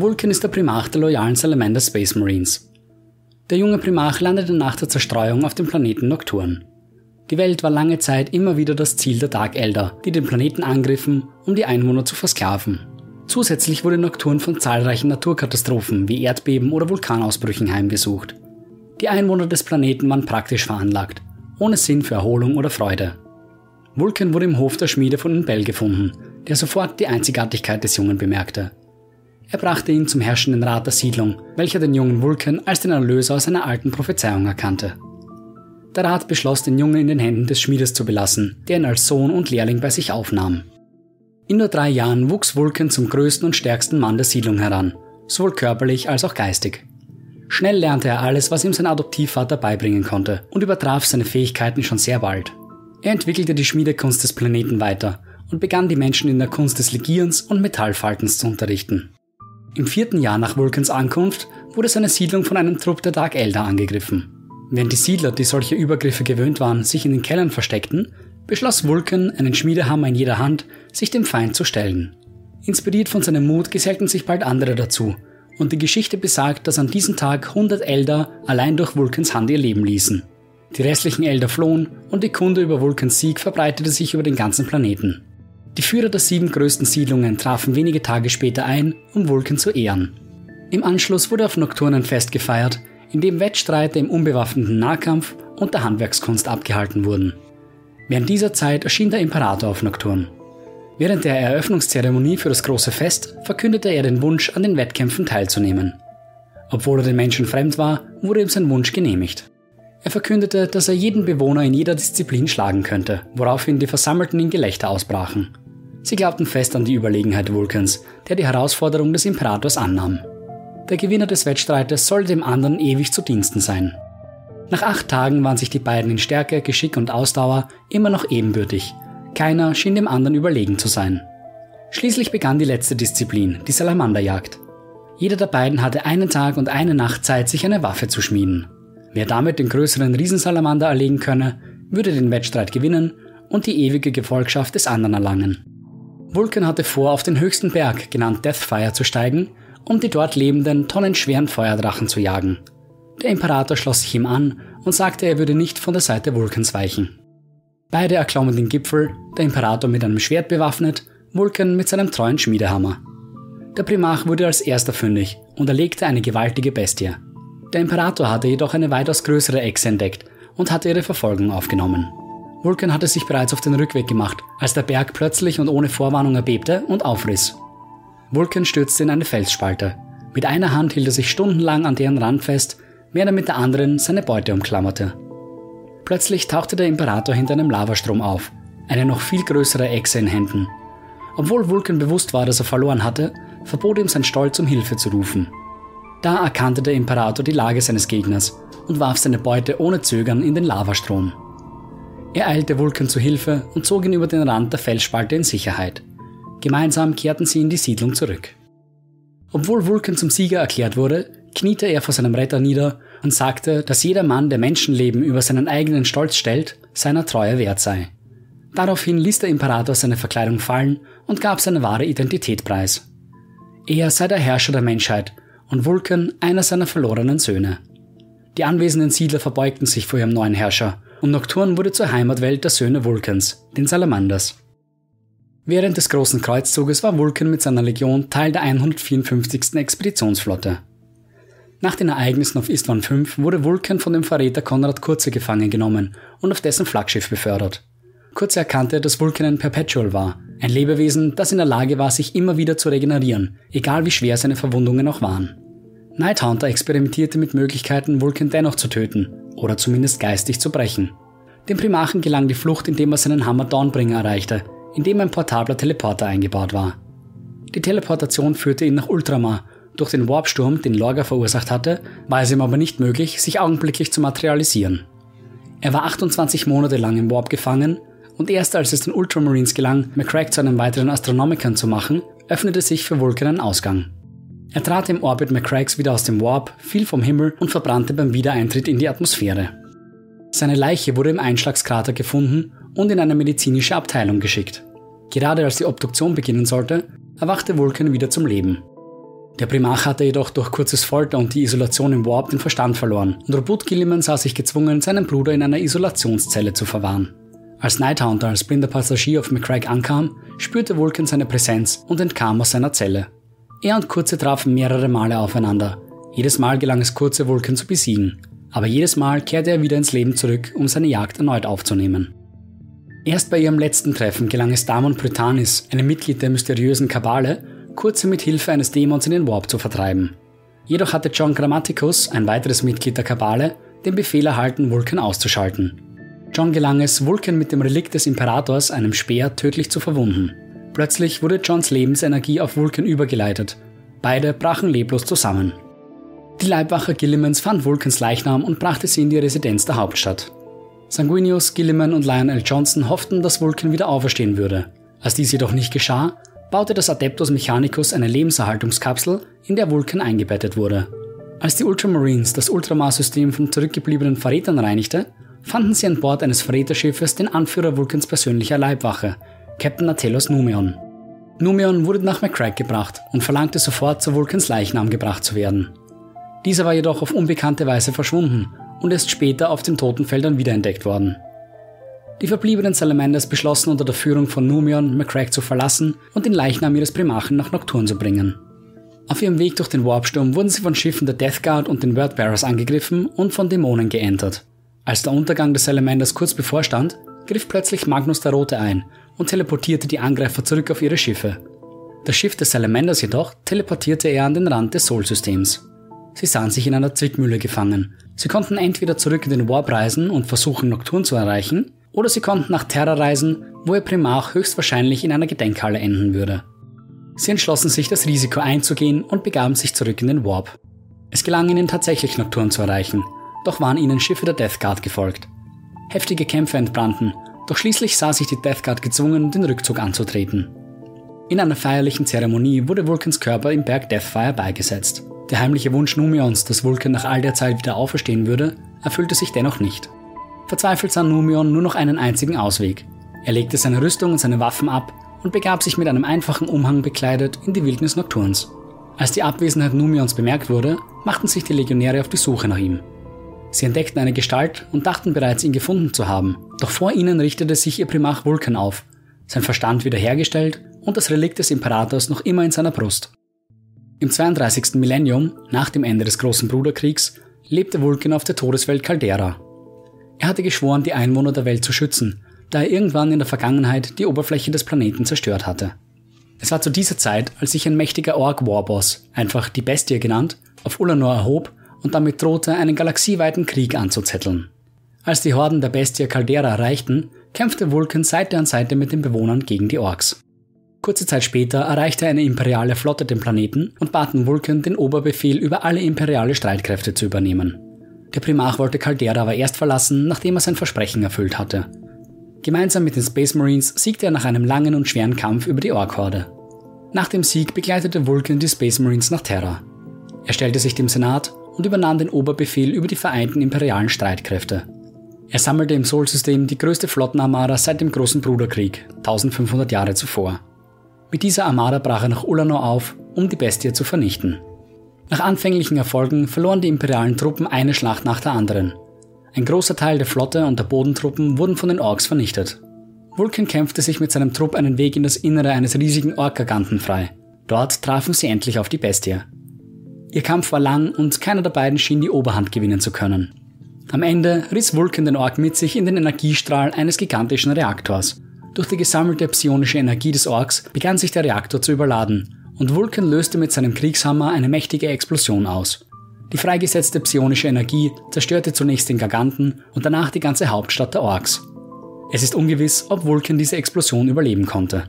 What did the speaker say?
Vulcan ist der Primarch der loyalen Salamander Space Marines. Der junge Primarch landete nach der Zerstreuung auf dem Planeten Nocturne. Die Welt war lange Zeit immer wieder das Ziel der Dark Elder, die den Planeten angriffen, um die Einwohner zu versklaven. Zusätzlich wurde Nocturne von zahlreichen Naturkatastrophen wie Erdbeben oder Vulkanausbrüchen heimgesucht. Die Einwohner des Planeten waren praktisch veranlagt, ohne Sinn für Erholung oder Freude. Vulcan wurde im Hof der Schmiede von Bell gefunden, der sofort die Einzigartigkeit des Jungen bemerkte. Er brachte ihn zum herrschenden Rat der Siedlung, welcher den jungen Vulcan als den Erlöser aus einer alten Prophezeiung erkannte. Der Rat beschloss, den Jungen in den Händen des Schmiedes zu belassen, der ihn als Sohn und Lehrling bei sich aufnahm. In nur drei Jahren wuchs Vulcan zum größten und stärksten Mann der Siedlung heran, sowohl körperlich als auch geistig. Schnell lernte er alles, was ihm sein Adoptivvater beibringen konnte und übertraf seine Fähigkeiten schon sehr bald. Er entwickelte die Schmiedekunst des Planeten weiter und begann die Menschen in der Kunst des Legierens und Metallfaltens zu unterrichten. Im vierten Jahr nach Vulcans Ankunft wurde seine Siedlung von einem Trupp der Dark Elder angegriffen. Während die Siedler, die solche Übergriffe gewöhnt waren, sich in den Kellern versteckten, beschloss Vulcan, einen Schmiedehammer in jeder Hand, sich dem Feind zu stellen. Inspiriert von seinem Mut gesellten sich bald andere dazu, und die Geschichte besagt, dass an diesem Tag 100 Elder allein durch Vulcans Hand ihr Leben ließen. Die restlichen Elder flohen und die Kunde über Vulcans Sieg verbreitete sich über den ganzen Planeten. Die Führer der sieben größten Siedlungen trafen wenige Tage später ein, um Vulcan zu ehren. Im Anschluss wurde auf Nocturnen Fest gefeiert, in dem Wettstreite im unbewaffneten Nahkampf und der Handwerkskunst abgehalten wurden. Während dieser Zeit erschien der Imperator auf Nocturne. Während der Eröffnungszeremonie für das große Fest verkündete er den Wunsch, an den Wettkämpfen teilzunehmen. Obwohl er den Menschen fremd war, wurde ihm sein Wunsch genehmigt. Er verkündete, dass er jeden Bewohner in jeder Disziplin schlagen könnte, woraufhin die Versammelten in Gelächter ausbrachen. Sie glaubten fest an die Überlegenheit Vulkans, der die Herausforderung des Imperators annahm. Der Gewinner des Wettstreites soll dem anderen ewig zu Diensten sein. Nach acht Tagen waren sich die beiden in Stärke, Geschick und Ausdauer immer noch ebenbürtig. Keiner schien dem anderen überlegen zu sein. Schließlich begann die letzte Disziplin, die Salamanderjagd. Jeder der beiden hatte einen Tag und eine Nacht Zeit, sich eine Waffe zu schmieden. Wer damit den größeren Riesensalamander erlegen könne, würde den Wettstreit gewinnen und die ewige Gefolgschaft des anderen erlangen. Vulcan hatte vor, auf den höchsten Berg, genannt Deathfire, zu steigen um die dort lebenden tonnenschweren Feuerdrachen zu jagen. Der Imperator schloss sich ihm an und sagte, er würde nicht von der Seite Vulkans weichen. Beide erklommen den Gipfel, der Imperator mit einem Schwert bewaffnet, Vulkan mit seinem treuen Schmiedehammer. Der Primarch wurde als erster fündig und erlegte eine gewaltige Bestie. Der Imperator hatte jedoch eine weitaus größere Echse entdeckt und hatte ihre Verfolgung aufgenommen. Vulkan hatte sich bereits auf den Rückweg gemacht, als der Berg plötzlich und ohne Vorwarnung erbebte und aufriss. Vulcan stürzte in eine Felsspalte. Mit einer Hand hielt er sich stundenlang an deren Rand fest, während er mit der anderen seine Beute umklammerte. Plötzlich tauchte der Imperator hinter einem Lavastrom auf, eine noch viel größere Echse in Händen. Obwohl Vulcan bewusst war, dass er verloren hatte, verbot ihm sein Stolz, um Hilfe zu rufen. Da erkannte der Imperator die Lage seines Gegners und warf seine Beute ohne Zögern in den Lavastrom. Er eilte Vulcan zu Hilfe und zog ihn über den Rand der Felsspalte in Sicherheit. Gemeinsam kehrten sie in die Siedlung zurück. Obwohl Vulcan zum Sieger erklärt wurde, kniete er vor seinem Retter nieder und sagte, dass jeder Mann, der Menschenleben über seinen eigenen Stolz stellt, seiner Treue wert sei. Daraufhin ließ der Imperator seine Verkleidung fallen und gab seine wahre Identität preis. Er sei der Herrscher der Menschheit und Vulcan einer seiner verlorenen Söhne. Die anwesenden Siedler verbeugten sich vor ihrem neuen Herrscher und Nocturne wurde zur Heimatwelt der Söhne Vulcans, den Salamanders. Während des Großen Kreuzzuges war Vulcan mit seiner Legion Teil der 154. Expeditionsflotte. Nach den Ereignissen auf Istvan V wurde Vulcan von dem Verräter Konrad Kurze gefangen genommen und auf dessen Flaggschiff befördert. Kurze erkannte, dass Vulcan ein Perpetual war, ein Lebewesen, das in der Lage war, sich immer wieder zu regenerieren, egal wie schwer seine Verwundungen auch waren. Nighthunter experimentierte mit Möglichkeiten, Vulcan dennoch zu töten oder zumindest geistig zu brechen. Dem Primachen gelang die Flucht, indem er seinen Hammer Dawnbringer erreichte, in dem ein portabler Teleporter eingebaut war. Die Teleportation führte ihn nach Ultramar. Durch den Warpsturm, den Lorga verursacht hatte, war es ihm aber nicht möglich, sich augenblicklich zu materialisieren. Er war 28 Monate lang im Warp gefangen und erst als es den Ultramarines gelang, McCrack zu einem weiteren Astronomikern zu machen, öffnete sich für Vulcan ein Ausgang. Er trat im Orbit McCracks wieder aus dem Warp, fiel vom Himmel und verbrannte beim Wiedereintritt in die Atmosphäre. Seine Leiche wurde im Einschlagskrater gefunden und in eine medizinische Abteilung geschickt. Gerade als die Obduktion beginnen sollte, erwachte Vulcan wieder zum Leben. Der Primarch hatte jedoch durch kurzes Folter und die Isolation im Warp den Verstand verloren und Robot Gilliman sah sich gezwungen, seinen Bruder in einer Isolationszelle zu verwahren. Als Nighthaunter als blinder Passagier auf McCrack ankam, spürte Vulcan seine Präsenz und entkam aus seiner Zelle. Er und Kurze trafen mehrere Male aufeinander. Jedes Mal gelang es Kurze, Vulcan zu besiegen. Aber jedes Mal kehrte er wieder ins Leben zurück, um seine Jagd erneut aufzunehmen. Erst bei ihrem letzten Treffen gelang es Damon Prytanis, einem Mitglied der mysteriösen Kabale, Kurze mit Hilfe eines Dämons in den Warp zu vertreiben. Jedoch hatte John Grammaticus, ein weiteres Mitglied der Kabale, den Befehl erhalten, Vulcan auszuschalten. John gelang es, Vulcan mit dem Relikt des Imperators, einem Speer, tödlich zu verwunden. Plötzlich wurde Johns Lebensenergie auf Vulcan übergeleitet. Beide brachen leblos zusammen. Die Leibwache Gillimans fand Vulcans Leichnam und brachte sie in die Residenz der Hauptstadt. Sanguinius, Gilliman und Lionel Johnson hofften, dass Vulcan wieder auferstehen würde. Als dies jedoch nicht geschah, baute das Adeptus Mechanicus eine Lebenserhaltungskapsel, in der Vulcan eingebettet wurde. Als die Ultramarines das Ultramar-System von zurückgebliebenen Verrätern reinigte, fanden sie an Bord eines Verräterschiffes den Anführer Vulcans persönlicher Leibwache, Captain Atelos Numeon. Numeon wurde nach McCrack gebracht und verlangte sofort zu Vulcans Leichnam gebracht zu werden. Dieser war jedoch auf unbekannte Weise verschwunden und ist später auf den Totenfeldern wiederentdeckt worden. Die verbliebenen Salamanders beschlossen unter der Führung von Numeon, McCrack zu verlassen und den Leichnam ihres Primachen nach Nocturne zu bringen. Auf ihrem Weg durch den Warpsturm wurden sie von Schiffen der Death Guard und den Wordbearers angegriffen und von Dämonen geentert. Als der Untergang des Salamanders kurz bevorstand, griff plötzlich Magnus der Rote ein und teleportierte die Angreifer zurück auf ihre Schiffe. Das Schiff des Salamanders jedoch teleportierte er an den Rand des Sol-Systems. Sie sahen sich in einer Zwickmühle gefangen. Sie konnten entweder zurück in den Warp reisen und versuchen, Nocturne zu erreichen, oder sie konnten nach Terra reisen, wo ihr Primarch höchstwahrscheinlich in einer Gedenkhalle enden würde. Sie entschlossen sich, das Risiko einzugehen und begaben sich zurück in den Warp. Es gelang ihnen tatsächlich Nocturne zu erreichen, doch waren ihnen Schiffe der Death Guard gefolgt. Heftige Kämpfe entbrannten, doch schließlich sah sich die Death Guard gezwungen, den Rückzug anzutreten. In einer feierlichen Zeremonie wurde Vulcans Körper im Berg Deathfire beigesetzt. Der heimliche Wunsch Numions, dass Vulcan nach all der Zeit wieder auferstehen würde, erfüllte sich dennoch nicht. Verzweifelt sah Numion nur noch einen einzigen Ausweg. Er legte seine Rüstung und seine Waffen ab und begab sich mit einem einfachen Umhang bekleidet in die Wildnis Nocturns. Als die Abwesenheit Numions bemerkt wurde, machten sich die Legionäre auf die Suche nach ihm. Sie entdeckten eine Gestalt und dachten bereits, ihn gefunden zu haben. Doch vor ihnen richtete sich ihr Primarch Vulkan auf, sein Verstand wiederhergestellt und das Relikt des Imperators noch immer in seiner Brust. Im 32. Millennium, nach dem Ende des Großen Bruderkriegs, lebte Vulkan auf der Todeswelt Caldera. Er hatte geschworen, die Einwohner der Welt zu schützen, da er irgendwann in der Vergangenheit die Oberfläche des Planeten zerstört hatte. Es war zu dieser Zeit, als sich ein mächtiger Ork-Warboss, einfach die Bestie genannt, auf Ulanor erhob und damit drohte, einen galaxieweiten Krieg anzuzetteln. Als die Horden der Bestie Caldera erreichten, kämpfte Vulcan Seite an Seite mit den Bewohnern gegen die Orks. Kurze Zeit später erreichte eine imperiale Flotte den Planeten und baten Vulcan, den Oberbefehl über alle imperiale Streitkräfte zu übernehmen. Der Primarch wollte Caldera aber erst verlassen, nachdem er sein Versprechen erfüllt hatte. Gemeinsam mit den Space Marines siegte er nach einem langen und schweren Kampf über die Ork-Horde. Nach dem Sieg begleitete Vulcan die Space Marines nach Terra. Er stellte sich dem Senat und übernahm den Oberbefehl über die vereinten imperialen Streitkräfte. Er sammelte im Sol-System die größte Flottenarmada seit dem Großen Bruderkrieg, 1500 Jahre zuvor. Mit dieser Armada brach er nach Ulanor auf, um die Bestie zu vernichten. Nach anfänglichen Erfolgen verloren die imperialen Truppen eine Schlacht nach der anderen. Ein großer Teil der Flotte und der Bodentruppen wurden von den Orks vernichtet. Vulcan kämpfte sich mit seinem Trupp einen Weg in das Innere eines riesigen Ork-Giganten frei. Dort trafen sie endlich auf die Bestie. Ihr Kampf war lang und keiner der beiden schien die Oberhand gewinnen zu können. Am Ende riss Vulcan den Ork mit sich in den Energiestrahl eines gigantischen Reaktors. Durch die gesammelte psionische Energie des Orks begann sich der Reaktor zu überladen und Vulcan löste mit seinem Kriegshammer eine mächtige Explosion aus. Die freigesetzte psionische Energie zerstörte zunächst den Giganten und danach die ganze Hauptstadt der Orks. Es ist ungewiss, ob Vulcan diese Explosion überleben konnte.